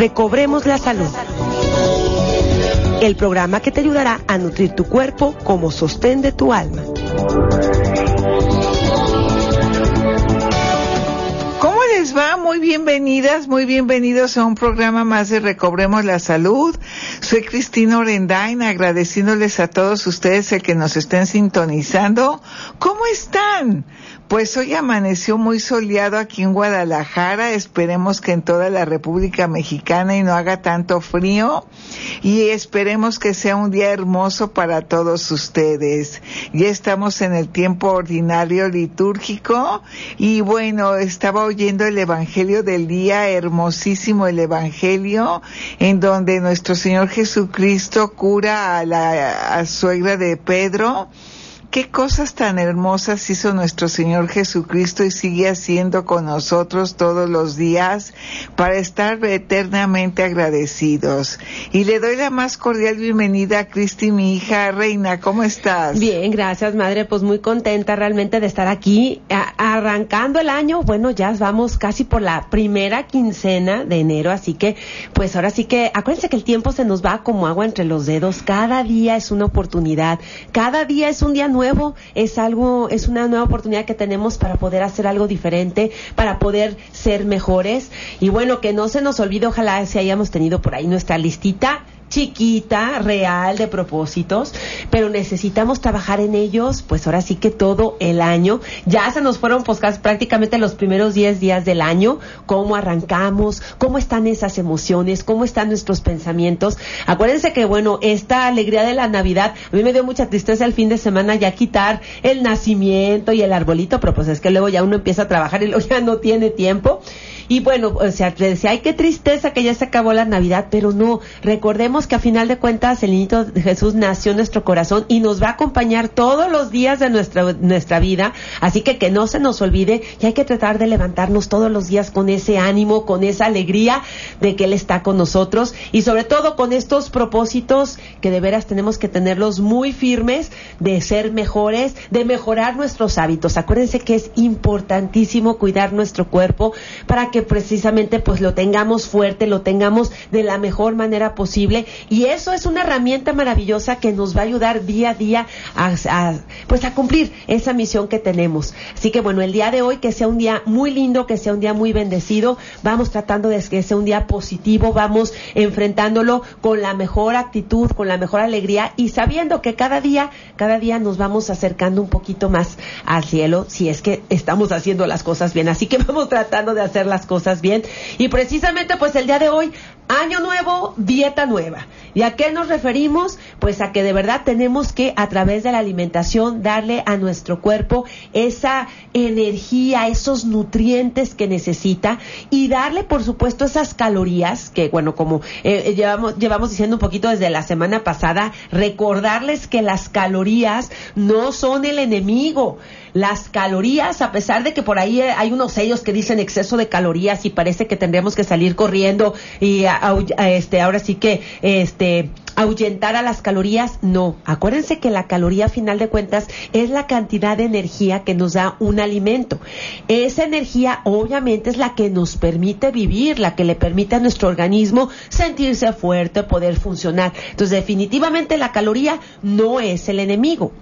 Recobremos la Salud. El programa que te ayudará a nutrir tu cuerpo como sostén de tu alma. ¿Cómo les va? Muy bienvenidas, muy bienvenidos a un programa más de Recobremos la Salud. Soy Cristina Orendain, agradeciéndoles a todos ustedes el que nos estén sintonizando. ¿Cómo están? Pues hoy amaneció muy soleado aquí en Guadalajara, esperemos que en toda la República Mexicana y no haga tanto frío. Y esperemos que sea un día hermoso para todos ustedes. Ya estamos en el tiempo ordinario litúrgico. Y bueno, estaba oyendo el Evangelio del día, hermosísimo el Evangelio, en donde nuestro Señor Jesucristo cura a la suegra de Pedro qué cosas tan hermosas hizo nuestro Señor Jesucristo y sigue haciendo con nosotros todos los días para estar eternamente agradecidos. Y le doy la más cordial bienvenida a Cristi, mi hija reina. ¿Cómo estás? Bien, gracias, madre. Pues muy contenta realmente de estar aquí arrancando el año. Bueno, ya vamos casi por la primera quincena de enero, así que pues ahora sí que acuérdense que el tiempo se nos va como agua entre los dedos. Cada día es una oportunidad. Cada día es un día nuevo nuevo, es algo, es una nueva oportunidad que tenemos para poder hacer algo diferente, para poder ser mejores. Y bueno, que no se nos olvide, ojalá si hayamos tenido por ahí nuestra listita chiquita, real, de propósitos, pero necesitamos trabajar en ellos, pues ahora sí que todo el año. Ya se nos fueron pues prácticamente los primeros 10 días del año, cómo arrancamos, cómo están esas emociones, cómo están nuestros pensamientos. Acuérdense que, bueno, esta alegría de la Navidad, a mí me dio mucha tristeza el fin de semana ya quitar el nacimiento y el arbolito, pero pues es que luego ya uno empieza a trabajar y luego ya no tiene tiempo. Y bueno, o sea, decía, ay, qué tristeza que ya se acabó la Navidad, pero no, recordemos que a final de cuentas el niño de Jesús nació en nuestro corazón y nos va a acompañar todos los días de nuestra, nuestra vida, así que que no se nos olvide y hay que tratar de levantarnos todos los días con ese ánimo, con esa alegría de que Él está con nosotros y sobre todo con estos propósitos que de veras tenemos que tenerlos muy firmes de ser mejores, de mejorar nuestros hábitos. Acuérdense que es importantísimo cuidar nuestro cuerpo para que precisamente pues lo tengamos fuerte, lo tengamos de la mejor manera posible y eso es una herramienta maravillosa que nos va a ayudar día a día a, pues a cumplir esa misión que tenemos. Así que bueno, el día de hoy que sea un día muy lindo, que sea un día muy bendecido, vamos tratando de que sea un día positivo, vamos enfrentándolo con la mejor actitud, con la mejor alegría y sabiendo que cada día, cada día nos vamos acercando un poquito más al cielo si es que estamos haciendo las cosas bien. Así que vamos tratando de hacer las cosas bien. Y precisamente pues el día de hoy, año nuevo, dieta nueva. ¿Y a qué nos referimos? Pues a que de verdad tenemos que a través de la alimentación darle a nuestro cuerpo esa energía, esos nutrientes que necesita y darle por supuesto esas calorías que bueno, como eh, eh, llevamos, llevamos diciendo un poquito desde la semana pasada, recordarles que las calorías no son el enemigo las calorías, a pesar de que por ahí eh, hay unos sellos que dicen exceso de calorías y parece que tendremos que salir corriendo y este ahora sí que este ahuyentar a las calorías, no. Acuérdense que la caloría, a final de cuentas, es la cantidad de energía que nos da un alimento. Esa energía, obviamente, es la que nos permite vivir, la que le permite a nuestro organismo sentirse fuerte, poder funcionar. Entonces, definitivamente la caloría no es el enemigo.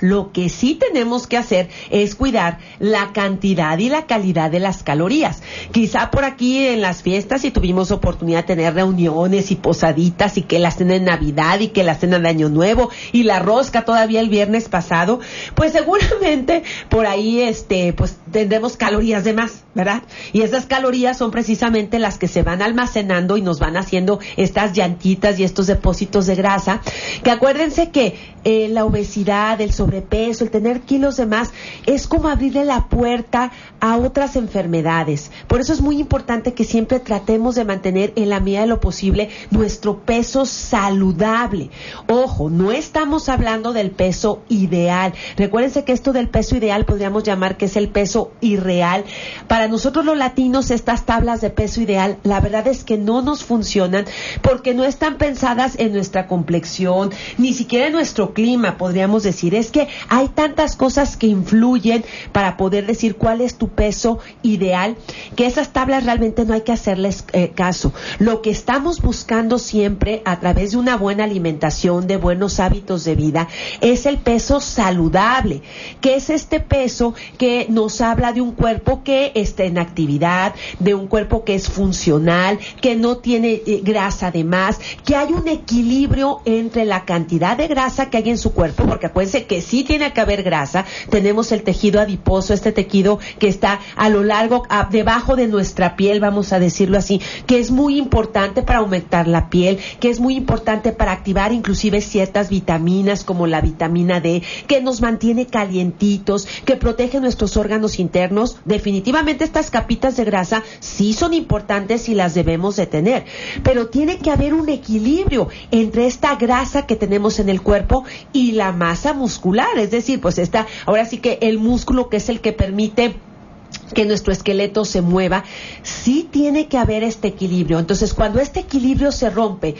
Lo que sí tenemos que hacer es cuidar la cantidad y la calidad de las calorías. Quizá por aquí en las fiestas, si tuvimos oportunidad de tener reuniones y posaditas y que la cena de Navidad y que la cena de Año Nuevo y la rosca todavía el viernes pasado, pues seguramente por ahí este, pues tendremos calorías de más, ¿verdad? Y esas calorías son precisamente las que se van almacenando y nos van haciendo estas llantitas y estos depósitos de grasa, que acuérdense que eh, la obesidad, el sobrepeso, el tener kilos de más, es como abrirle la puerta a otras enfermedades. Por eso es muy importante que siempre tratemos de mantener en la medida de lo posible nuestro peso saludable. Ojo, no estamos hablando del peso ideal. Recuérdense que esto del peso ideal podríamos llamar que es el peso irreal. Para nosotros los latinos estas tablas de peso ideal, la verdad es que no nos funcionan porque no están pensadas en nuestra complexión, ni siquiera en nuestro clima, podríamos decir. Es que hay tantas cosas que influyen para poder decir cuál es tu peso ideal, que esas tablas realmente no hay que hacerles eh, caso. Lo que estamos buscando siempre a través de una buena alimentación, de buenos hábitos de vida, es el peso saludable, que es este peso que nos habla de un cuerpo que está en actividad, de un cuerpo que es funcional, que no tiene eh, grasa de más, que hay un equilibrio entre la cantidad de grasa que hay en su cuerpo, porque acuérdense que sí tiene que haber grasa, tenemos el tejido adiposo, este tejido que está a lo largo, debajo de nuestra piel, vamos a decirlo así, que es muy importante para aumentar la piel, que es muy importante para activar inclusive ciertas vitaminas como la vitamina D, que nos mantiene calientitos, que protege nuestros órganos internos. Definitivamente estas capitas de grasa sí son importantes y las debemos de tener, pero tiene que haber un equilibrio entre esta grasa que tenemos en el cuerpo y la masa muscular, es decir, pues está, ahora sí que el músculo que es el que permite que nuestro esqueleto se mueva, sí tiene que haber este equilibrio. Entonces, cuando este equilibrio se rompe,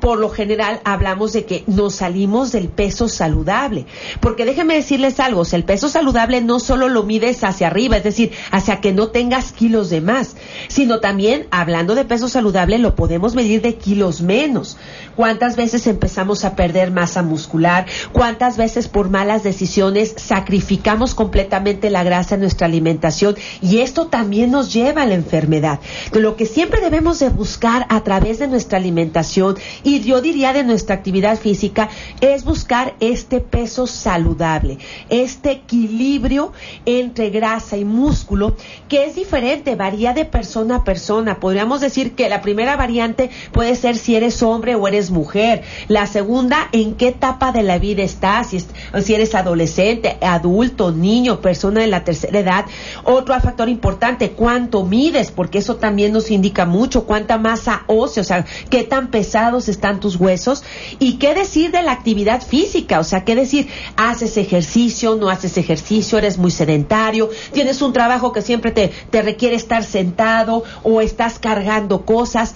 por lo general hablamos de que nos salimos del peso saludable. Porque déjenme decirles algo, el peso saludable no solo lo mides hacia arriba, es decir, hacia que no tengas kilos de más, sino también, hablando de peso saludable, lo podemos medir de kilos menos. ¿Cuántas veces empezamos a perder masa muscular? ¿Cuántas veces por malas decisiones sacrificamos completamente la grasa en nuestra alimentación? Y esto también nos lleva a la enfermedad. Lo que siempre debemos de buscar a través de nuestra alimentación yo diría de nuestra actividad física es buscar este peso saludable, este equilibrio entre grasa y músculo que es diferente, varía de persona a persona. Podríamos decir que la primera variante puede ser si eres hombre o eres mujer. La segunda, en qué etapa de la vida estás, si, si eres adolescente, adulto, niño, persona de la tercera edad. Otro factor importante, cuánto mides, porque eso también nos indica mucho, cuánta masa ósea, o sea, qué tan pesados están tus huesos y qué decir de la actividad física, o sea, qué decir, haces ejercicio, no haces ejercicio, eres muy sedentario, tienes un trabajo que siempre te, te requiere estar sentado o estás cargando cosas.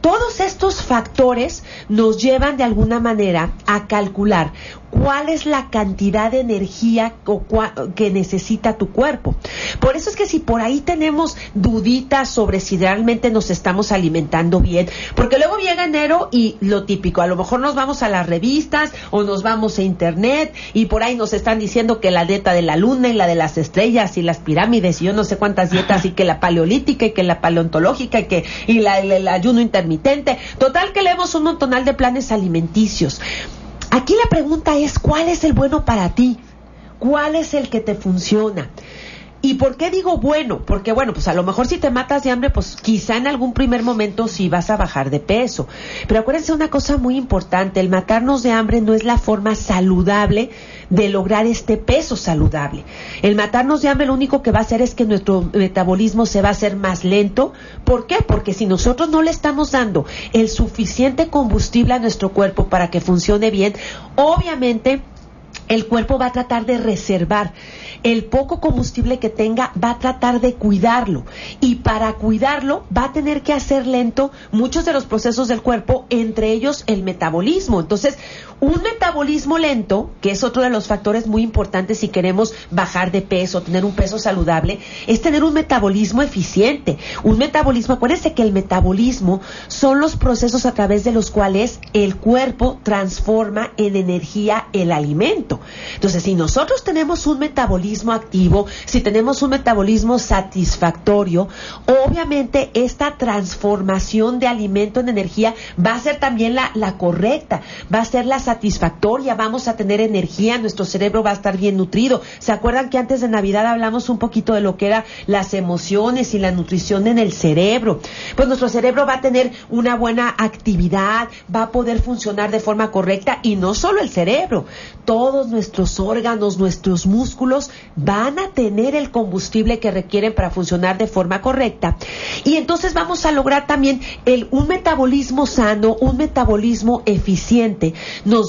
Todos estos factores nos llevan de alguna manera a calcular cuál es la cantidad de energía que necesita tu cuerpo. Por eso es que si por ahí tenemos duditas sobre si realmente nos estamos alimentando bien, porque luego llega enero y lo típico, a lo mejor nos vamos a las revistas o nos vamos a internet y por ahí nos están diciendo que la dieta de la luna y la de las estrellas y las pirámides y yo no sé cuántas dietas y que la paleolítica y que la paleontológica y que y la, el ayuno intermitente. Total que leemos un montonal de planes alimenticios. Aquí la pregunta es, ¿cuál es el bueno para ti? ¿Cuál es el que te funciona? ¿Y por qué digo bueno? Porque bueno, pues a lo mejor si te matas de hambre, pues quizá en algún primer momento sí vas a bajar de peso. Pero acuérdense una cosa muy importante, el matarnos de hambre no es la forma saludable de lograr este peso saludable. El matarnos de hambre lo único que va a hacer es que nuestro metabolismo se va a hacer más lento. ¿Por qué? Porque si nosotros no le estamos dando el suficiente combustible a nuestro cuerpo para que funcione bien, obviamente el cuerpo va a tratar de reservar el poco combustible que tenga, va a tratar de cuidarlo. Y para cuidarlo va a tener que hacer lento muchos de los procesos del cuerpo, entre ellos el metabolismo. Entonces, un metabolismo lento, que es otro de los factores muy importantes si queremos bajar de peso, tener un peso saludable, es tener un metabolismo eficiente. Un metabolismo, acuérdense que el metabolismo son los procesos a través de los cuales el cuerpo transforma en energía el alimento. Entonces, si nosotros tenemos un metabolismo activo, si tenemos un metabolismo satisfactorio, obviamente esta transformación de alimento en energía va a ser también la, correcta, va a ser la satisfactoria, vamos a tener energía, nuestro cerebro va a estar bien nutrido. ¿Se acuerdan que antes de Navidad hablamos un poquito de lo que eran las emociones y la nutrición en el cerebro? Pues nuestro cerebro va a tener una buena actividad, va a poder funcionar de forma correcta y no solo el cerebro, todos nuestros órganos, nuestros músculos van a tener el combustible que requieren para funcionar de forma correcta. Y entonces vamos a lograr también el, un metabolismo sano, un metabolismo eficiente.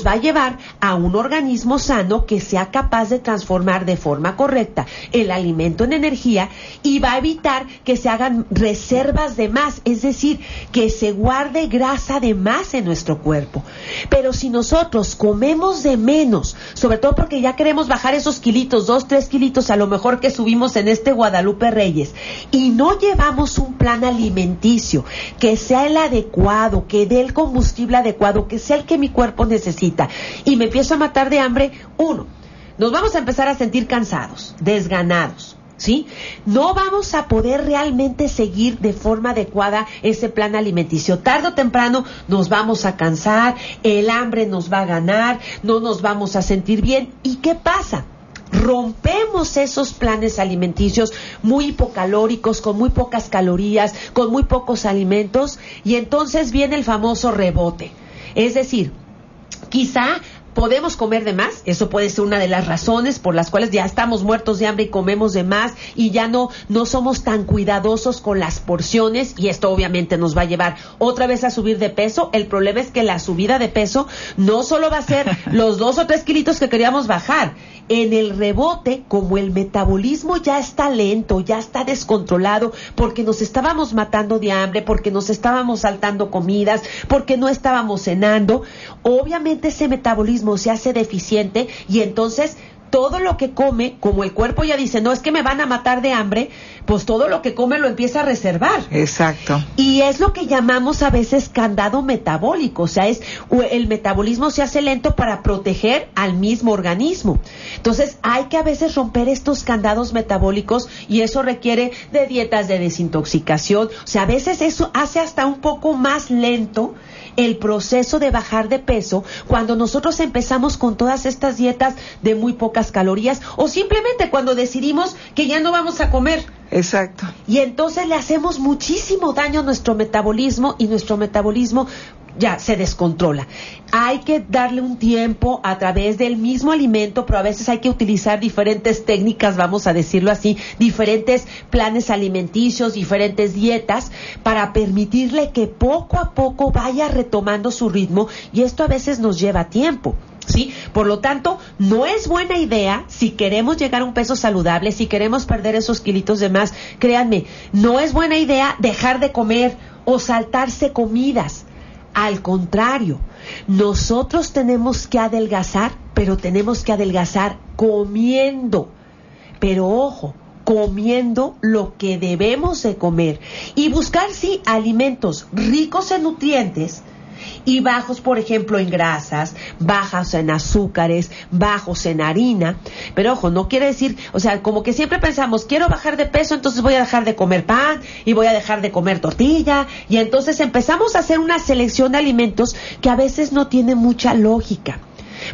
Va a llevar a un organismo sano que sea capaz de transformar de forma correcta el alimento en energía y va a evitar que se hagan reservas de más, es decir, que se guarde grasa de más en nuestro cuerpo. Pero si nosotros comemos de menos, sobre todo porque ya queremos bajar esos kilitos, dos, tres kilitos a lo mejor que subimos en este Guadalupe Reyes, y no llevamos un plan alimenticio que sea el adecuado, que dé el combustible adecuado, que sea el que mi cuerpo necesita, y me empiezo a matar de hambre, uno, nos vamos a empezar a sentir cansados, desganados. ¿sí? No vamos a poder realmente seguir de forma adecuada ese plan alimenticio. Tardo o temprano nos vamos a cansar, el hambre nos va a ganar, no nos vamos a sentir bien. ¿Y qué pasa? rompemos esos planes alimenticios muy hipocalóricos, con muy pocas calorías, con muy pocos alimentos, y entonces viene el famoso rebote. Es decir, quizá podemos comer de más, eso puede ser una de las razones por las cuales ya estamos muertos de hambre y comemos de más y ya no, no somos tan cuidadosos con las porciones y esto obviamente nos va a llevar otra vez a subir de peso. El problema es que la subida de peso no solo va a ser los dos o tres kilitos que queríamos bajar, en el rebote, como el metabolismo ya está lento, ya está descontrolado, porque nos estábamos matando de hambre, porque nos estábamos saltando comidas, porque no estábamos cenando, obviamente ese metabolismo se hace deficiente y entonces todo lo que come, como el cuerpo ya dice, no es que me van a matar de hambre, pues todo lo que come lo empieza a reservar. Exacto. Y es lo que llamamos a veces candado metabólico, o sea, es el metabolismo se hace lento para proteger al mismo organismo. Entonces, hay que a veces romper estos candados metabólicos y eso requiere de dietas de desintoxicación, o sea, a veces eso hace hasta un poco más lento el proceso de bajar de peso cuando nosotros empezamos con todas estas dietas de muy pocas calorías o simplemente cuando decidimos que ya no vamos a comer. Exacto. Y entonces le hacemos muchísimo daño a nuestro metabolismo y nuestro metabolismo ya se descontrola. Hay que darle un tiempo a través del mismo alimento, pero a veces hay que utilizar diferentes técnicas, vamos a decirlo así, diferentes planes alimenticios, diferentes dietas, para permitirle que poco a poco vaya retomando su ritmo y esto a veces nos lleva tiempo. ¿Sí? Por lo tanto, no es buena idea si queremos llegar a un peso saludable, si queremos perder esos kilitos de más, créanme, no es buena idea dejar de comer o saltarse comidas. Al contrario, nosotros tenemos que adelgazar, pero tenemos que adelgazar comiendo. Pero ojo, comiendo lo que debemos de comer y buscar, sí, alimentos ricos en nutrientes, y bajos, por ejemplo, en grasas, bajos en azúcares, bajos en harina. Pero ojo, no quiere decir, o sea, como que siempre pensamos, quiero bajar de peso, entonces voy a dejar de comer pan y voy a dejar de comer tortilla. Y entonces empezamos a hacer una selección de alimentos que a veces no tiene mucha lógica.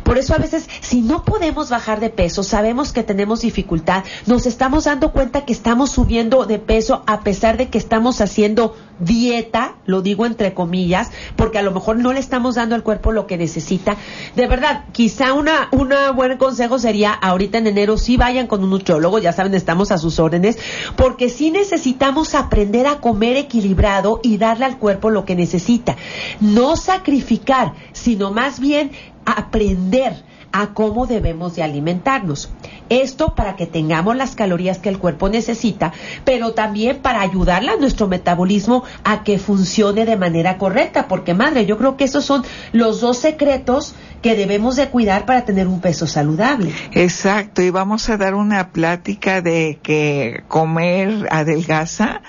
Por eso a veces, si no podemos bajar de peso, sabemos que tenemos dificultad, nos estamos dando cuenta que estamos subiendo de peso a pesar de que estamos haciendo dieta, lo digo entre comillas, porque a lo mejor no le estamos dando al cuerpo lo que necesita. De verdad, quizá una, una buen consejo sería ahorita en enero sí vayan con un nutriólogo, ya saben, estamos a sus órdenes, porque sí necesitamos aprender a comer equilibrado y darle al cuerpo lo que necesita. No sacrificar, sino más bien aprender a cómo debemos de alimentarnos. Esto para que tengamos las calorías que el cuerpo necesita, pero también para ayudarle a nuestro metabolismo a que funcione de manera correcta, porque madre, yo creo que esos son los dos secretos que debemos de cuidar para tener un peso saludable. Exacto, y vamos a dar una plática de que comer adelgaza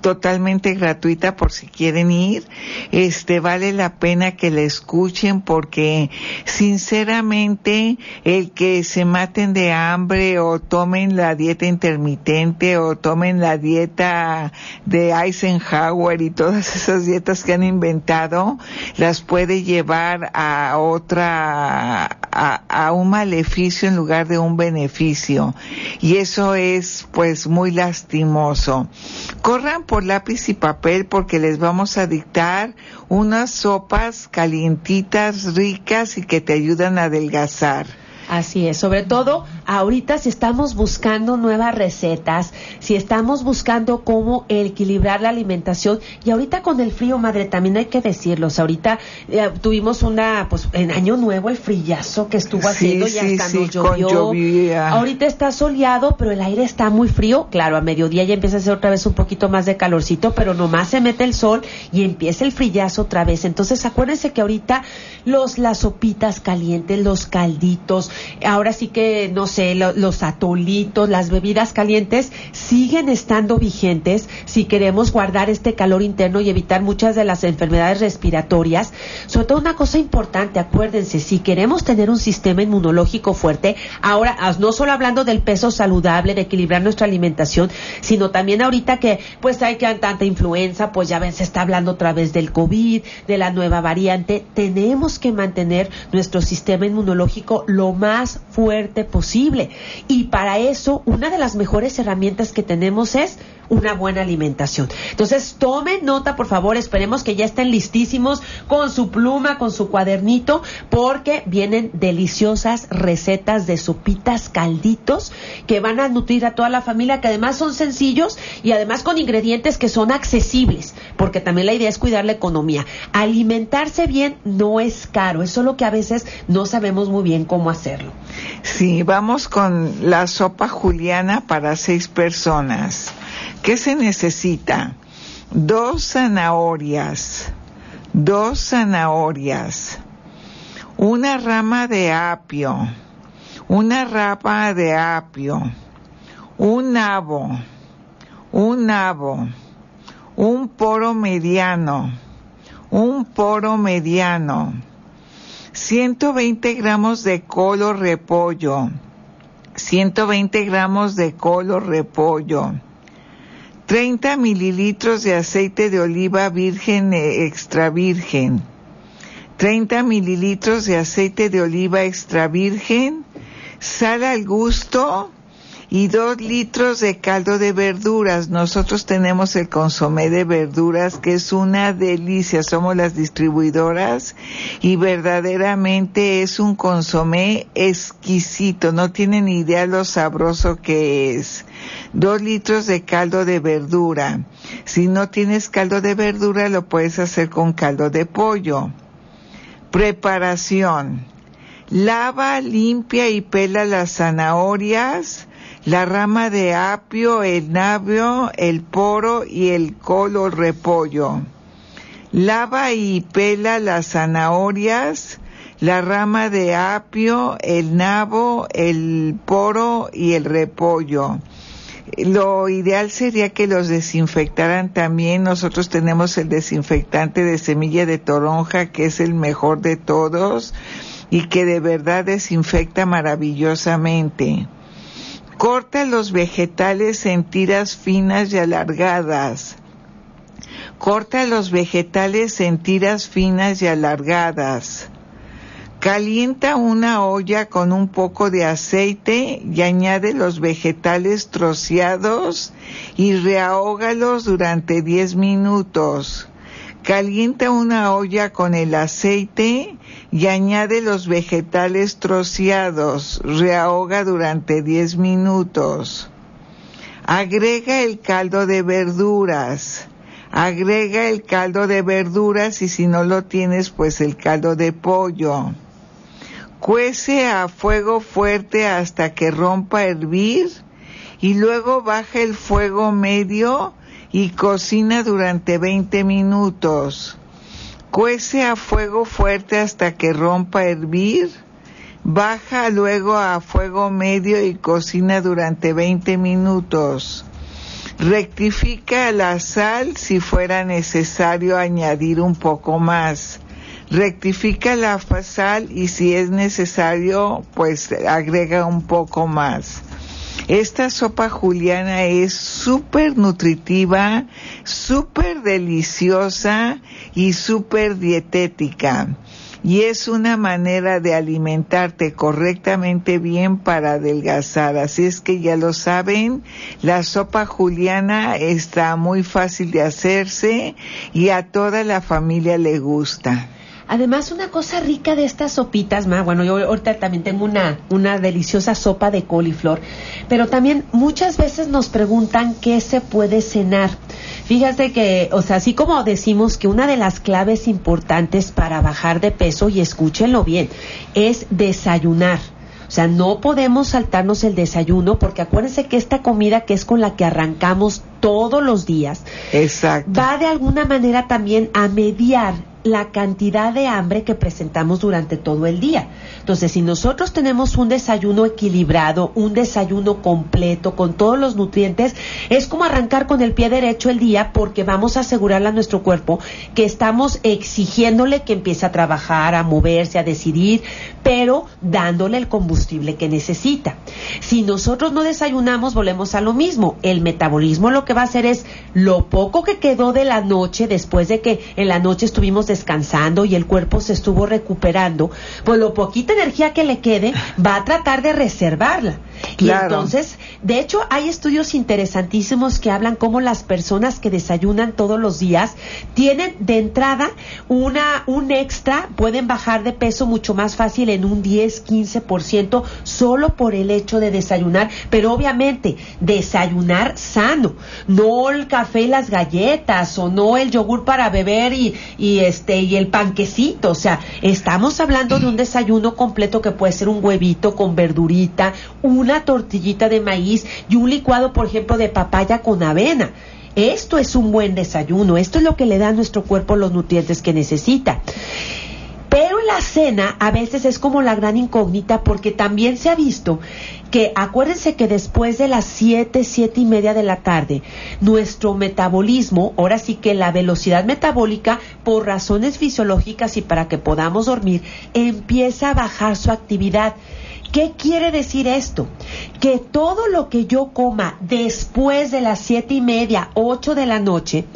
totalmente gratuita por si quieren ir. Este vale la pena que la escuchen porque sinceramente el que se maten de hambre o tomen la dieta intermitente o tomen la dieta de Eisenhower y todas esas dietas que han inventado las puede llevar a otra a, a un maleficio en lugar de un beneficio y eso es pues muy lastimoso. Corran por lápiz y papel porque les vamos a dictar unas sopas calientitas, ricas y que te ayudan a adelgazar. Así es, sobre todo ahorita si estamos buscando nuevas recetas, si estamos buscando cómo equilibrar la alimentación y ahorita con el frío, madre, también hay que decirlos, ahorita eh, tuvimos una, pues en año nuevo el frillazo que estuvo haciendo y hasta nos llovió. Ahorita está soleado, pero el aire está muy frío, claro, a mediodía ya empieza a hacer otra vez un poquito más de calorcito, pero nomás se mete el sol y empieza el frillazo otra vez. Entonces acuérdense que ahorita los, las sopitas calientes, los calditos, ahora sí que, no sé, los atolitos, las bebidas calientes siguen estando vigentes si queremos guardar este calor interno y evitar muchas de las enfermedades respiratorias. Sobre todo una cosa importante, acuérdense, si queremos tener un sistema inmunológico fuerte, ahora no solo hablando del peso saludable, de equilibrar nuestra alimentación, sino también ahorita que pues hay que tanta influenza, pues ya ven, se está hablando otra vez del COVID, de la nueva variante, tenemos que mantener nuestro sistema inmunológico lo más más fuerte posible. Y para eso, una de las mejores herramientas que tenemos es una buena alimentación. Entonces, tomen nota, por favor, esperemos que ya estén listísimos con su pluma, con su cuadernito, porque vienen deliciosas recetas de sopitas calditos que van a nutrir a toda la familia, que además son sencillos y además con ingredientes que son accesibles, porque también la idea es cuidar la economía. Alimentarse bien no es caro, es lo que a veces no sabemos muy bien cómo Sí, vamos con la sopa juliana para seis personas. ¿Qué se necesita? Dos zanahorias, dos zanahorias, una rama de apio, una rama de apio, un nabo, un nabo, un poro mediano, un poro mediano, 120 gramos de colo repollo, 120 gramos de colo repollo, 30 mililitros de aceite de oliva virgen e extra virgen, 30 mililitros de aceite de oliva extra virgen, sal al gusto, y dos litros de caldo de verduras. Nosotros tenemos el consomé de verduras que es una delicia, somos las distribuidoras y verdaderamente es un consomé exquisito, no tienen idea lo sabroso que es. Dos litros de caldo de verdura. Si no tienes caldo de verdura lo puedes hacer con caldo de pollo. Preparación. Lava, limpia y pela las zanahorias, la rama de apio, el nabio, el poro y el colo repollo. Lava y pela las zanahorias, la rama de apio, el nabo, el poro y el repollo. Lo ideal sería que los desinfectaran también. Nosotros tenemos el desinfectante de semilla de toronja, que es el mejor de todos y que de verdad desinfecta maravillosamente. Corta los vegetales en tiras finas y alargadas. Corta los vegetales en tiras finas y alargadas. Calienta una olla con un poco de aceite y añade los vegetales troceados y rehógalos durante 10 minutos. Calienta una olla con el aceite y añade los vegetales troceados. Rehoga durante 10 minutos. Agrega el caldo de verduras. Agrega el caldo de verduras y si no lo tienes, pues el caldo de pollo. Cuece a fuego fuerte hasta que rompa a hervir y luego baja el fuego medio y cocina durante 20 minutos. Cuece a fuego fuerte hasta que rompa a hervir. Baja luego a fuego medio y cocina durante 20 minutos. Rectifica la sal si fuera necesario añadir un poco más. Rectifica la sal y si es necesario, pues agrega un poco más. Esta sopa juliana es súper nutritiva, súper deliciosa y súper dietética y es una manera de alimentarte correctamente bien para adelgazar. Así es que ya lo saben, la sopa juliana está muy fácil de hacerse y a toda la familia le gusta. Además, una cosa rica de estas sopitas, ma, bueno, yo ahorita también tengo una, una deliciosa sopa de coliflor, pero también muchas veces nos preguntan qué se puede cenar. Fíjate que, o sea, así como decimos que una de las claves importantes para bajar de peso, y escúchenlo bien, es desayunar. O sea, no podemos saltarnos el desayuno porque acuérdense que esta comida que es con la que arrancamos todos los días, Exacto. va de alguna manera también a mediar la cantidad de hambre que presentamos durante todo el día. Entonces, si nosotros tenemos un desayuno equilibrado, un desayuno completo, con todos los nutrientes, es como arrancar con el pie derecho el día porque vamos a asegurarle a nuestro cuerpo que estamos exigiéndole que empiece a trabajar, a moverse, a decidir, pero dándole el combustible que necesita. Si nosotros no desayunamos, volvemos a lo mismo. El metabolismo lo que va a hacer es lo poco que quedó de la noche, después de que en la noche estuvimos descansando y el cuerpo se estuvo recuperando, pues lo poquita energía que le quede va a tratar de reservarla. Y entonces, de hecho, hay estudios interesantísimos que hablan cómo las personas que desayunan todos los días tienen de entrada una un extra, pueden bajar de peso mucho más fácil en un 10, 15% solo por el hecho de desayunar, pero obviamente desayunar sano, no el café y las galletas o no el yogur para beber y, y este y el panquecito, o sea, estamos hablando de un desayuno completo que puede ser un huevito con verdurita, una tortillita de maíz y un licuado, por ejemplo, de papaya con avena. Esto es un buen desayuno, esto es lo que le da a nuestro cuerpo los nutrientes que necesita. Pero la cena a veces es como la gran incógnita porque también se ha visto que acuérdense que después de las 7, siete y media de la tarde, nuestro metabolismo, ahora sí que la velocidad metabólica, por razones fisiológicas y para que podamos dormir, empieza a bajar su actividad. ¿Qué quiere decir esto? Que todo lo que yo coma después de las siete y media, ocho de la noche,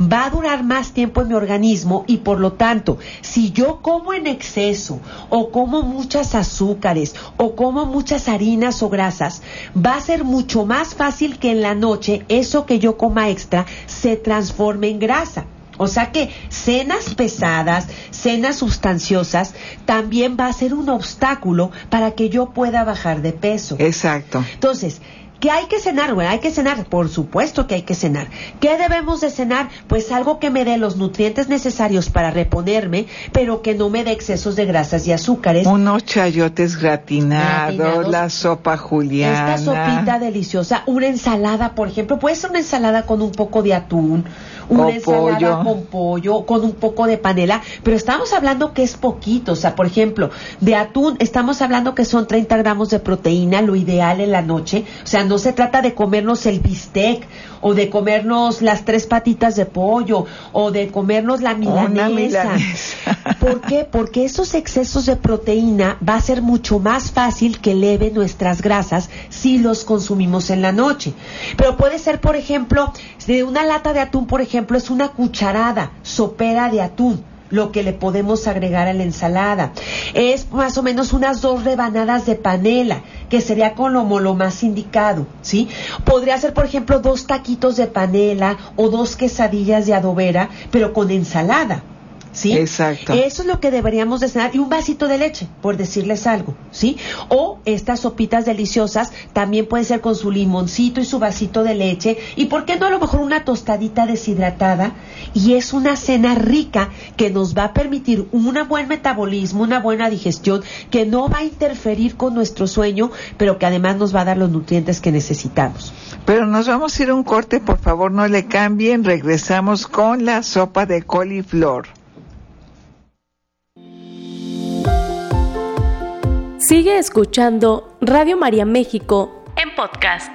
va a durar más tiempo en mi organismo y por lo tanto, si yo como en exceso o como muchas azúcares o como muchas harinas o grasas, va a ser mucho más fácil que en la noche eso que yo coma extra se transforme en grasa. O sea que cenas pesadas, cenas sustanciosas, también va a ser un obstáculo para que yo pueda bajar de peso. Exacto. Entonces, ¿Qué hay que cenar? Bueno, hay que cenar, por supuesto que hay que cenar. ¿Qué debemos de cenar? Pues algo que me dé los nutrientes necesarios para reponerme, pero que no me dé excesos de grasas y azúcares. Unos chayotes gratinados, la sopa juliana. Esta sopita deliciosa, una ensalada, por ejemplo, puede ser una ensalada con un poco de atún, una ensalada con pollo, con un poco de panela, pero estamos hablando que es poquito, o sea, por ejemplo, de atún estamos hablando que son 30 gramos de proteína, lo ideal en la noche, o sea, no se trata de comernos el bistec o de comernos las tres patitas de pollo o de comernos la milanesa. ¿Por qué? Porque esos excesos de proteína va a ser mucho más fácil que eleve nuestras grasas si los consumimos en la noche. Pero puede ser, por ejemplo, de una lata de atún, por ejemplo, es una cucharada sopera de atún lo que le podemos agregar a la ensalada. Es más o menos unas dos rebanadas de panela, que sería como lo más indicado, ¿sí? Podría ser, por ejemplo, dos taquitos de panela o dos quesadillas de adobera, pero con ensalada. ¿Sí? Exacto. Eso es lo que deberíamos de cenar y un vasito de leche, por decirles algo, ¿sí? O estas sopitas deliciosas también pueden ser con su limoncito y su vasito de leche y por qué no a lo mejor una tostadita deshidratada y es una cena rica que nos va a permitir un buen metabolismo, una buena digestión que no va a interferir con nuestro sueño, pero que además nos va a dar los nutrientes que necesitamos. Pero nos vamos a ir a un corte, por favor, no le cambien. Regresamos con la sopa de coliflor. Sigue escuchando Radio María México en podcast.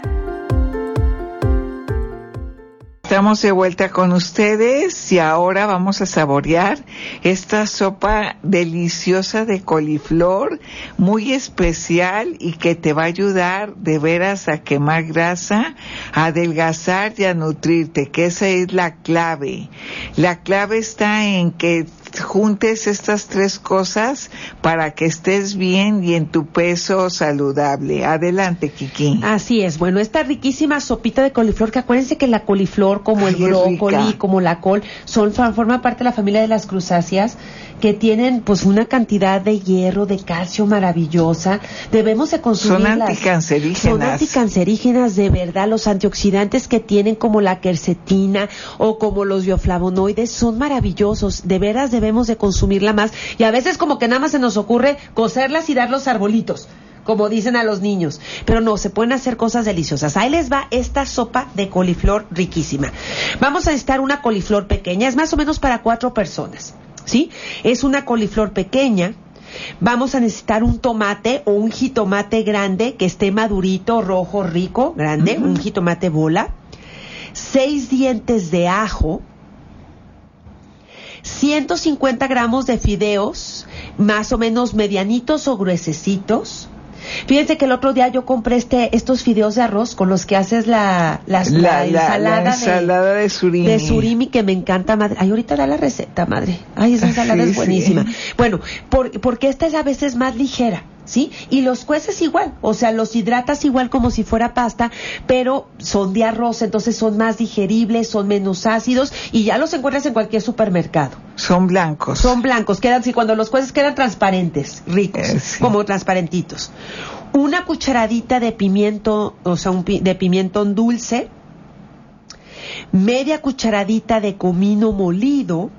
Estamos de vuelta con ustedes y ahora vamos a saborear esta sopa deliciosa de coliflor, muy especial y que te va a ayudar de veras a quemar grasa, a adelgazar y a nutrirte, que esa es la clave. La clave está en que juntes estas tres cosas para que estés bien y en tu peso saludable. Adelante, Kiki. Así es. Bueno, esta riquísima sopita de coliflor, que acuérdense que la coliflor, como el brócoli, como la col, son forma parte de la familia de las cruzáceas que tienen pues una cantidad de hierro, de calcio maravillosa. Debemos de consumirlas. Son anticancerígenas. Son anticancerígenas de verdad. Los antioxidantes que tienen como la quercetina o como los bioflavonoides son maravillosos. De veras debemos de consumirla más. Y a veces como que nada más se nos ocurre coserlas y dar los arbolitos como dicen a los niños. Pero no, se pueden hacer cosas deliciosas. Ahí les va esta sopa de coliflor riquísima. Vamos a necesitar una coliflor pequeña, es más o menos para cuatro personas. ¿Sí? Es una coliflor pequeña. Vamos a necesitar un tomate o un jitomate grande que esté madurito, rojo, rico, grande, un jitomate bola. Seis dientes de ajo. 150 gramos de fideos, más o menos medianitos o gruesecitos. Fíjense que el otro día yo compré este, estos fideos de arroz con los que haces la, la, ensalada, de, surimi. De surimi que me encanta, madre. Ay, ahorita da la receta, madre. Ay, esa ensalada es buenísima. Bueno, porque esta es a veces más ligera. ¿Sí? Y los cueces igual, o sea, los hidratas igual como si fuera pasta, pero son de arroz, entonces son más digeribles, son menos ácidos y ya los encuentras en cualquier supermercado. Son blancos. Son blancos, quedan, sí, cuando los cueces quedan transparentes, ricos, eh, como transparentitos. Una cucharadita de pimiento, o sea, un, de pimiento dulce, media cucharadita de comino molido,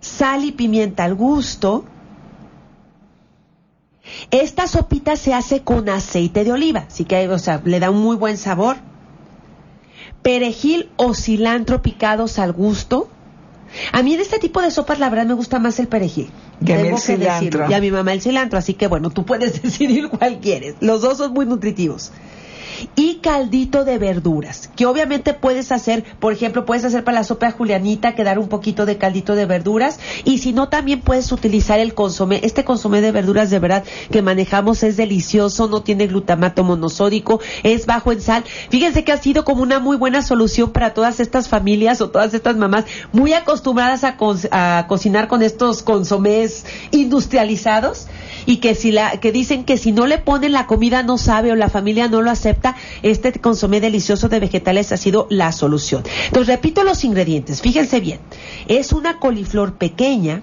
sal y pimienta al gusto, esta sopita se hace con aceite de oliva, así que o sea, le da un muy buen sabor. Perejil o cilantro picados al gusto. A mí de este tipo de sopas la verdad me gusta más el perejil. Y a Y a mi mamá el cilantro, así que bueno, tú puedes decidir cuál quieres. Los dos son muy nutritivos y caldito de verduras, que obviamente puedes hacer, por ejemplo, puedes hacer para la sopa julianita, quedar un poquito de caldito de verduras, y si no, también puedes utilizar el consomé. Este consomé de verduras de verdad que manejamos es delicioso, no tiene glutamato monosódico, es bajo en sal. Fíjense que ha sido como una muy buena solución para todas estas familias o todas estas mamás muy acostumbradas a, a cocinar con estos consomés industrializados y que si la que dicen que si no le ponen la comida no sabe o la familia no lo acepta, este consomé delicioso de vegetales ha sido la solución. Entonces repito los ingredientes, fíjense bien. Es una coliflor pequeña,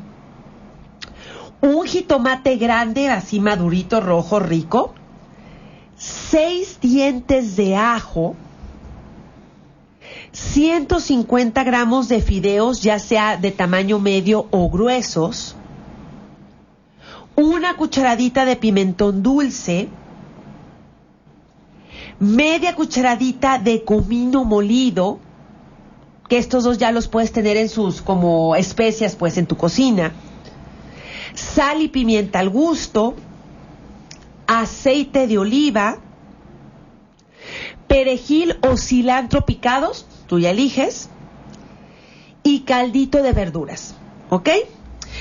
un jitomate grande, así madurito, rojo, rico, seis dientes de ajo, 150 gramos de fideos, ya sea de tamaño medio o gruesos, una cucharadita de pimentón dulce, media cucharadita de comino molido, que estos dos ya los puedes tener en sus como especias pues en tu cocina, sal y pimienta al gusto, aceite de oliva, perejil o cilantro picados, tú ya eliges, y caldito de verduras, ¿ok?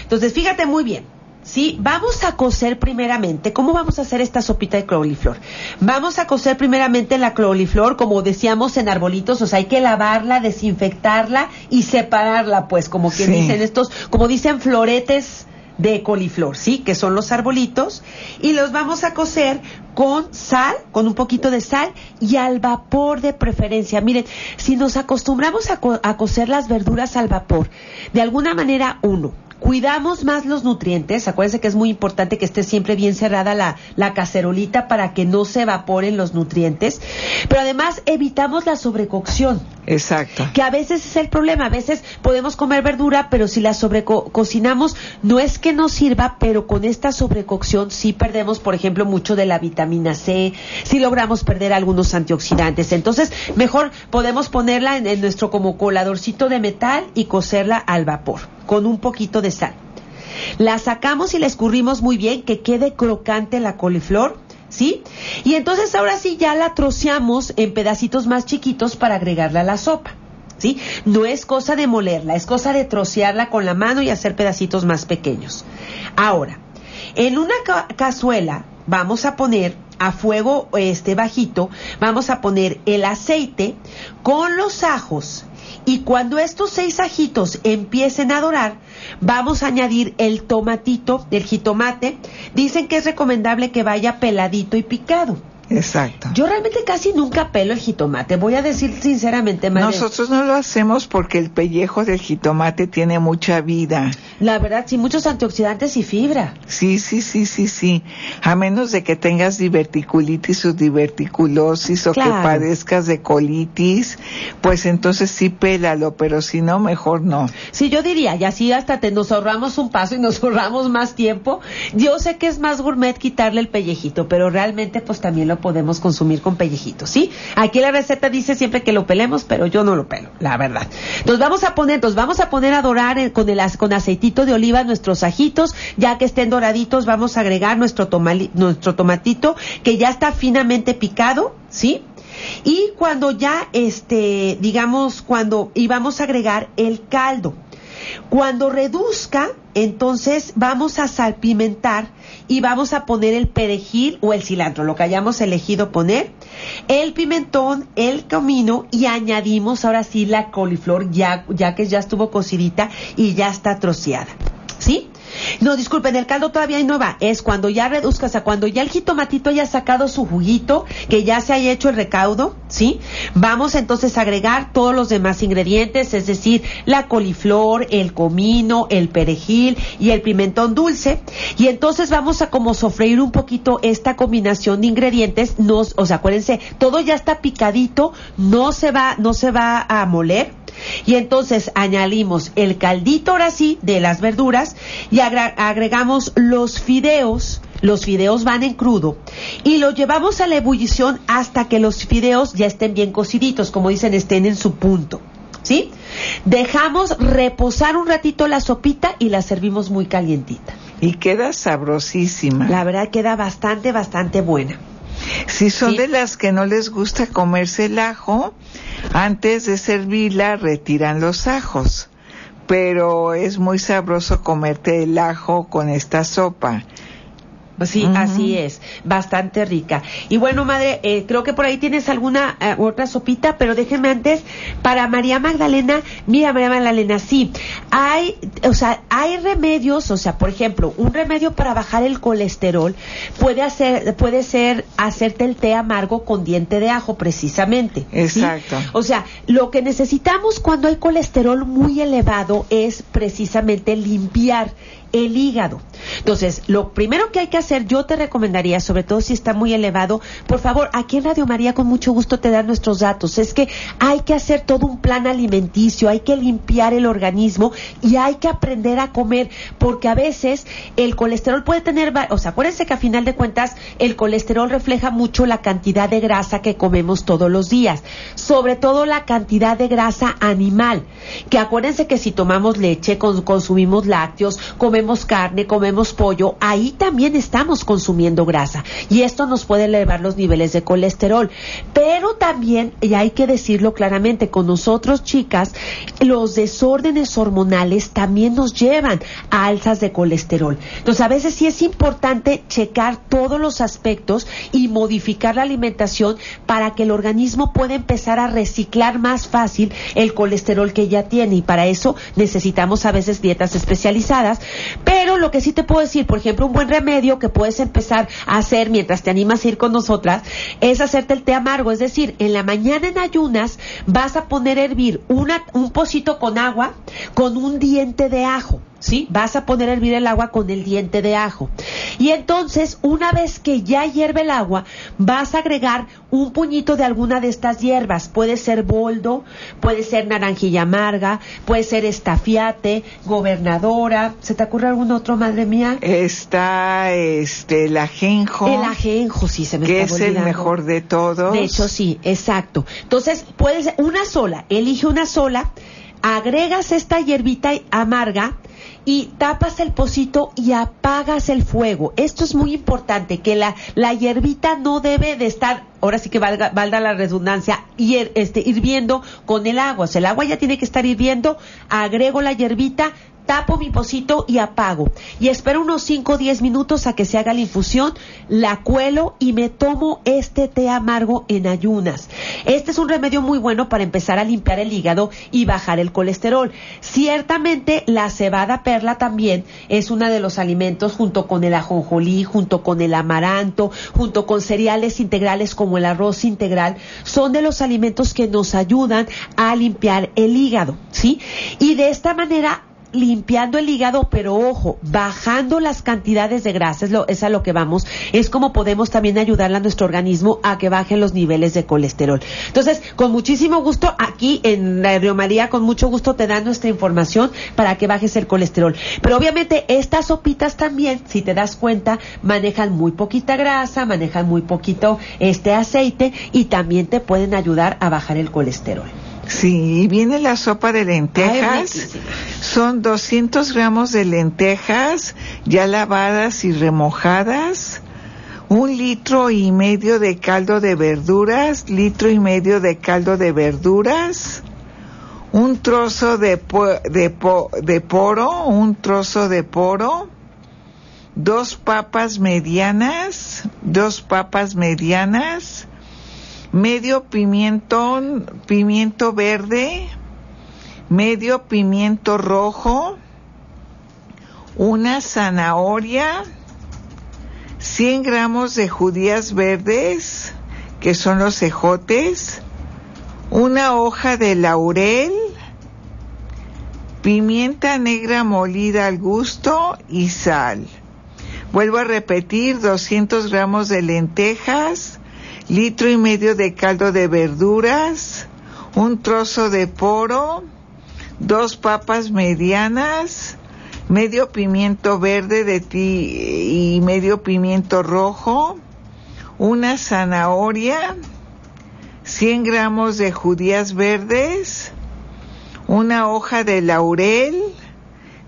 Entonces fíjate muy bien, ¿sí? Vamos a cocer primeramente. ¿Cómo vamos a hacer esta sopita de coliflor? Vamos a cocer primeramente la coliflor, como decíamos, en arbolitos, o sea, hay que lavarla, desinfectarla y separarla, pues, como que dicen estos, como dicen floretes de coliflor, ¿sí? Que son los arbolitos. Y los vamos a cocer con sal, con un poquito de sal y al vapor de preferencia. Miren, si nos acostumbramos a, a cocer las verduras al vapor, de alguna manera, uno, Cuidamos más los nutrientes, acuérdense que es muy importante que esté siempre bien cerrada la, la cacerolita para que no se evaporen los nutrientes, pero además evitamos la sobrecocción. Exacto. Que a veces es el problema, a veces podemos comer verdura, pero si la sobrecocinamos, no es que no sirva, pero con esta sobrecocción sí perdemos, por ejemplo, mucho de la vitamina C, sí logramos perder algunos antioxidantes. Entonces, mejor podemos ponerla en, en nuestro como coladorcito de metal y cocerla al vapor con un poquito de sal. La sacamos y la escurrimos muy bien, que quede crocante la coliflor, ¿sí? Y entonces ahora sí ya la troceamos en pedacitos más chiquitos para agregarla a la sopa. ¿Sí? No es cosa de molerla, es cosa de trocearla con la mano y hacer pedacitos más pequeños. Ahora, en una cazuela vamos a poner a fuego este bajito, vamos a poner el aceite con los ajos y cuando estos seis ajitos empiecen a dorar, vamos a añadir el tomatito, el jitomate. Dicen que es recomendable que vaya peladito y picado. Exacto. Yo realmente casi nunca pelo el jitomate, voy a decir sinceramente, madre. Nosotros no lo hacemos porque el pellejo del jitomate tiene mucha vida. La verdad, sí, muchos antioxidantes y fibra. Sí, sí, sí, sí, sí. A menos de que tengas diverticulitis o diverticulosis o que padezcas de colitis, pues entonces sí pélalo, pero si no, mejor no. Sí, yo diría, y así hasta te nos ahorramos un paso y nos ahorramos más tiempo. Yo sé que es más gourmet quitarle el pellejito, pero realmente pues también lo podemos consumir con pellejitos, ¿sí? Aquí la receta dice siempre que lo pelemos, pero yo no lo pelo, la verdad. Nos vamos a poner, nos vamos a poner a dorar con el con aceitito de oliva nuestros ajitos, ya que estén doraditos, vamos a agregar nuestro nuestro tomatito que ya está finamente picado, ¿sí? Y cuando ya este, digamos, cuando íbamos a agregar el caldo. Cuando reduzca, entonces vamos a salpimentar y vamos a poner el perejil o el cilantro, lo que hayamos elegido poner, el pimentón, el comino y añadimos ahora sí la coliflor ya, ya que ya estuvo cocidita y ya está troceada. ¿Sí? No, disculpen, el caldo todavía no va. Es cuando ya reduzcas, a cuando ya el jitomatito haya sacado su juguito, que ya se haya hecho el recaudo, ¿sí? Vamos entonces a agregar todos los demás ingredientes, es decir, la coliflor, el comino, el perejil y el pimentón dulce. Y entonces vamos a como sofreír un poquito esta combinación de ingredientes. Nos, o sea, acuérdense, todo ya está picadito, no se va, no se va a moler y entonces añadimos el caldito ahora sí de las verduras y agregamos los fideos. Los fideos van en crudo y los llevamos a la ebullición hasta que los fideos ya estén bien cociditos, como dicen, estén en su punto. ¿Sí? Dejamos reposar un ratito la sopita y la servimos muy calientita. Y queda sabrosísima. La verdad queda bastante, bastante buena. Si son de las que no les gusta comerse el ajo, antes de servirla retiran los ajos. Pero es muy sabroso comerte el ajo con esta sopa. Sí, así es, bastante rica. Y bueno, madre, eh, creo que por ahí tienes alguna eh, otra sopita, pero déjenme antes, para María Magdalena, mira María Magdalena, sí, hay, o sea, hay remedios, o sea, por ejemplo, un remedio para bajar el colesterol puede hacer, puede ser hacerte el té amargo con diente de ajo, precisamente. Exacto. O sea, lo que necesitamos cuando hay colesterol muy elevado es precisamente limpiar el hígado. Entonces, lo primero que hay que hacer, yo te recomendaría, sobre todo si está muy elevado, por favor, aquí en Radio María con mucho gusto te dan nuestros datos. Es que hay que hacer todo un plan alimenticio, hay que limpiar el organismo y hay que aprender a comer, porque a veces el colesterol puede tener, o sea, acuérdense que a final de cuentas el colesterol refleja mucho la cantidad de grasa que comemos todos los días, sobre todo la cantidad de grasa animal, que acuérdense que si tomamos leche, consumimos lácteos, comemos carne, comemos pollo, ahí también estamos consumiendo grasa y esto nos puede elevar los niveles de colesterol. Pero también, y hay que decirlo claramente, con nosotros chicas, los desórdenes hormonales también nos llevan a alzas de colesterol. Entonces, a veces sí es importante checar todos los aspectos y modificar la alimentación para que el organismo pueda empezar a reciclar más fácil el colesterol que ya tiene y para eso necesitamos a veces dietas especializadas, pero lo que sí te puedo decir, por ejemplo, un buen remedio que puedes empezar a hacer mientras te animas a ir con nosotras es hacerte el té amargo. Es decir, en la mañana en ayunas vas a poner a hervir una, un pocito con agua con un diente de ajo. ¿Sí? Vas a poner a hervir el agua con el diente de ajo. Y entonces, una vez que ya hierve el agua, vas a agregar un puñito de alguna de estas hierbas. Puede ser boldo, puede ser naranjilla amarga, puede ser estafiate, gobernadora. ¿Se te ocurre algún otro, madre mía? Está este, el ajenjo. El ajenjo, sí, se me Que es el mejor de todos. De hecho, sí, exacto. Entonces, puede ser una sola, elige una sola, agregas esta hierbita amarga y tapas el pocito y apagas el fuego. Esto es muy importante, que la, la hierbita no debe de estar, ahora sí que valga, valga la redundancia, hier, este, hirviendo con el agua. O sea, el agua ya tiene que estar hirviendo, agrego la hierbita, tapo mi pocito y apago. Y espero unos 5 o 10 minutos a que se haga la infusión, la cuelo y me tomo este té amargo en ayunas. Este es un remedio muy bueno para empezar a limpiar el hígado y bajar el colesterol. Ciertamente la cebada perla también es uno de los alimentos junto con el ajonjolí, junto con el amaranto, junto con cereales integrales como el arroz integral, son de los alimentos que nos ayudan a limpiar el hígado, ¿sí? Y de esta manera limpiando el hígado, pero ojo, bajando las cantidades de grasa, es, a lo que vamos, es como podemos también ayudarle a nuestro organismo a que bajen los niveles de colesterol. Entonces, con muchísimo gusto, aquí en Río María, con mucho gusto te dan nuestra información para que bajes el colesterol. Pero obviamente estas sopitas también, si te das cuenta, manejan muy poquita grasa, manejan muy poquito este aceite y también te pueden ayudar a bajar el colesterol. Sí, viene la sopa de lentejas. Son 200 gramos de lentejas ya lavadas y remojadas. Un litro y medio de caldo de verduras, litro y medio de caldo de verduras, un trozo de, de, de poro, un trozo de poro, dos papas medianas, dos papas medianas, medio pimiento, pimiento verde, medio pimiento rojo, una zanahoria, 100 gramos de judías verdes, que son los cejotes, una hoja de laurel, pimienta negra molida al gusto y sal. Vuelvo a repetir, 200 gramos de lentejas, litro y medio de caldo de verduras, un trozo de poro, dos papas medianas, medio pimiento verde de ti y medio pimiento rojo, una zanahoria, 100 gramos de judías verdes, una hoja de laurel,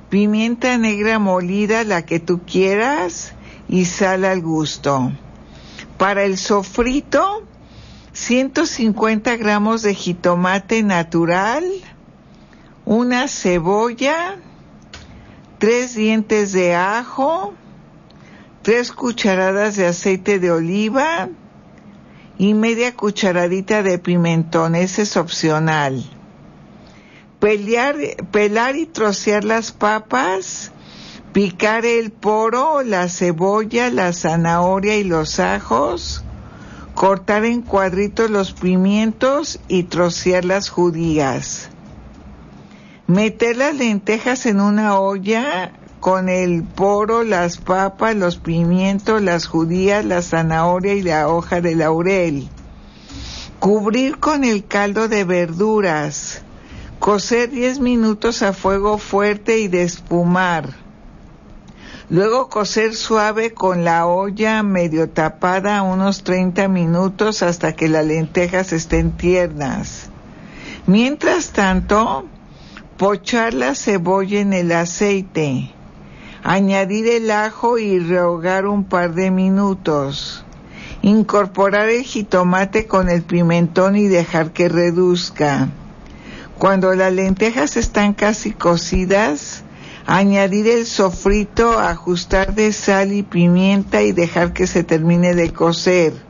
pimienta negra molida, la que tú quieras, y sal al gusto. Para el sofrito, 150 gramos de jitomate natural, una cebolla, tres dientes de ajo, tres cucharadas de aceite de oliva y media cucharadita de pimentón. Ese es opcional. pelar y trocear las papas picar el poro, la cebolla, la zanahoria y los ajos, cortar en cuadritos los pimientos y trocear las judías. Meter las lentejas en una olla con el poro, las papas, los pimientos, las judías, la zanahoria y la hoja de laurel. Cubrir con el caldo de verduras. Cocer 10 minutos a fuego fuerte y despumar Luego cocer suave con la olla medio tapada unos 30 minutos hasta que las lentejas estén tiernas. Mientras tanto, pochar la cebolla en el aceite, añadir el ajo y rehogar un par de minutos. Incorporar el jitomate con el pimentón y dejar que reduzca. Cuando las lentejas están casi cocidas, añadir el sofrito, ajustar de sal y pimienta y dejar que se termine de cocer.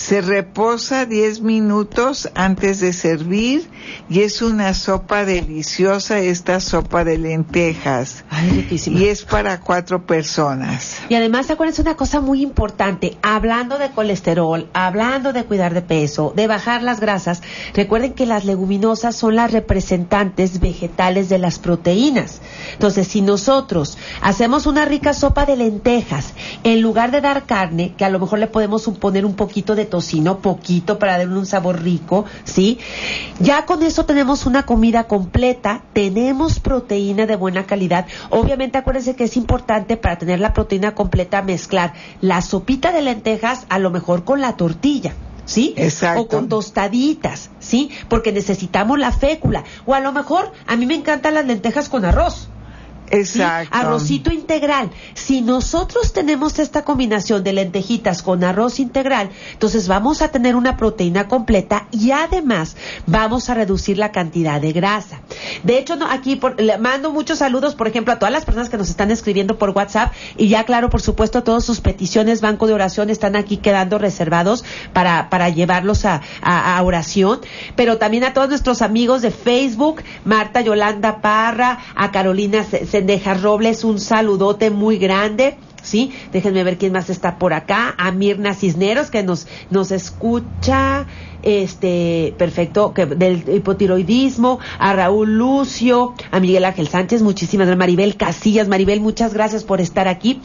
Se reposa 10 minutos antes de servir y es una sopa deliciosa esta sopa de lentejas. Ay, y es para cuatro personas. Y además acuérdense una cosa muy importante, hablando de colesterol, hablando de cuidar de peso, de bajar las grasas, recuerden que las leguminosas son las representantes vegetales de las proteínas. Entonces, si nosotros hacemos una rica sopa de lentejas, en lugar de dar carne, que a lo mejor le podemos poner un poquito de tocino, poquito para darle un sabor rico, ¿sí? Ya con eso tenemos una comida completa, tenemos proteína de buena calidad. Obviamente acuérdense que es importante para tener la proteína completa mezclar la sopita de lentejas a lo mejor con la tortilla. ¿sí? Exacto. O con tostaditas, ¿sí? Porque necesitamos la fécula. O a lo mejor, a mí me encantan las lentejas con arroz. Exacto. Arrocito integral. Si nosotros tenemos esta combinación de lentejitas con arroz integral, entonces vamos a tener una proteína completa y además vamos a reducir la cantidad de grasa. De hecho, no, aquí le mando muchos saludos, por ejemplo, a todas las personas que nos están escribiendo por WhatsApp y ya claro, por supuesto, todas sus peticiones, banco de oración, están aquí quedando reservados para, para llevarlos a, a oración. Pero también a todos nuestros amigos de Facebook, Marta Yolanda Parra, a Carolina Sendejas Robles, un saludote muy grande. ¿sí? Déjenme ver quién más está por acá. A Mirna Cisneros, que nos, nos escucha, este, perfecto, que del hipotiroidismo, a Raúl Lucio, a Miguel Ángel Sánchez, muchísimas gracias, Maribel Casillas, Maribel, muchas gracias por estar aquí.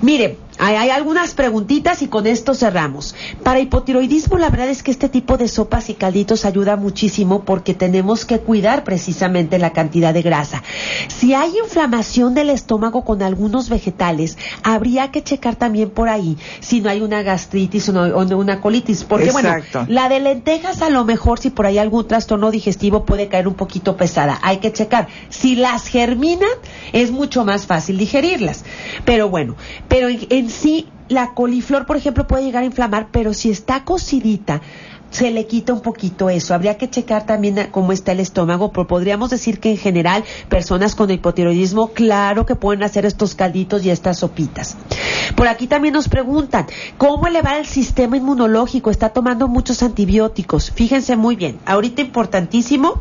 Mire, hay, algunas preguntitas y con esto cerramos. Para hipotiroidismo, la verdad es que este tipo de sopas y calditos ayuda muchísimo porque tenemos que cuidar precisamente la cantidad de grasa. Si hay inflamación del estómago con algunos vegetales, habría que checar también por ahí si no hay una gastritis o, no, una colitis. Porque bueno, la de lentejas a lo mejor si por ahí algún trastorno digestivo puede caer un poquito pesada. Hay que checar. Si las germinan, es mucho más fácil digerirlas. Pero bueno, pero en sí la coliflor, por ejemplo, puede llegar a inflamar, pero si está cocidita, se le quita un poquito eso. Habría que checar también cómo está el estómago, pero podríamos decir que en general personas con hipotiroidismo, claro que pueden hacer estos calditos y estas sopitas. Por aquí también nos preguntan, ¿cómo elevar el sistema inmunológico? Está tomando muchos antibióticos. Fíjense muy bien, ahorita importantísimo,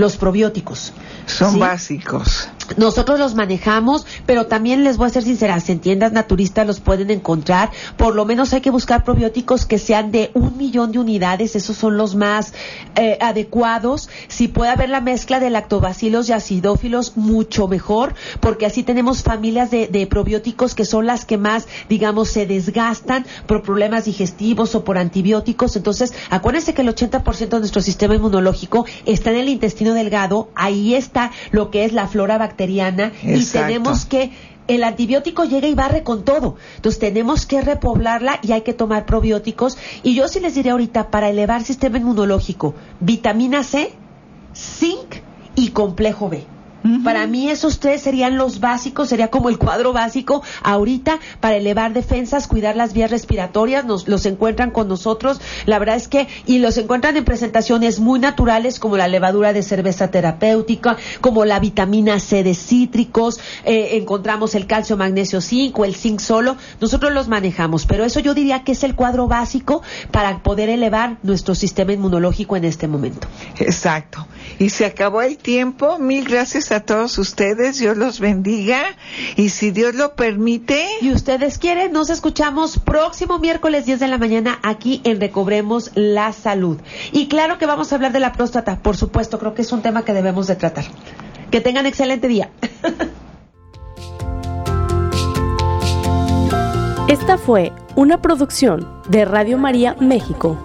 los probióticos. Son básicos. Nosotros los manejamos, pero también les voy a ser sincera, en tiendas naturistas los pueden encontrar. Por lo menos hay que buscar probióticos que sean de un millón de unidades, esos son los más eh, adecuados. Si puede haber la mezcla de lactobacilos y acidófilos, mucho mejor, porque así tenemos familias de, de probióticos que son las que más, digamos, se desgastan por problemas digestivos o por antibióticos. Entonces, acuérdense que el 80% de nuestro sistema inmunológico está en el intestino delgado, ahí está lo que es la flora bacteriana y tenemos que el antibiótico llega y barre con todo. Entonces tenemos que repoblarla y hay que tomar probióticos. Y yo sí les diré ahorita, para elevar sistema inmunológico, vitamina C, zinc y complejo B. Para mí esos tres serían los básicos, sería como el cuadro básico. Ahorita para elevar defensas, cuidar las vías respiratorias, nos los encuentran con nosotros, la verdad es que y los encuentran en presentaciones muy naturales como la levadura de cerveza terapéutica, como la vitamina C de cítricos, eh, encontramos el calcio, magnesio, zinc o el zinc solo, nosotros los manejamos, pero eso yo diría que es el cuadro básico para poder elevar nuestro sistema inmunológico en este momento. Exacto. Y se acabó el tiempo, mil gracias a todos ustedes, Dios los bendiga y si Dios lo permite. Y ustedes quieren, nos escuchamos próximo miércoles 10 de la mañana aquí en Recobremos la Salud. Y claro que vamos a hablar de la próstata, por supuesto, creo que es un tema que debemos de tratar. Que tengan excelente día. Esta fue una producción de Radio María México.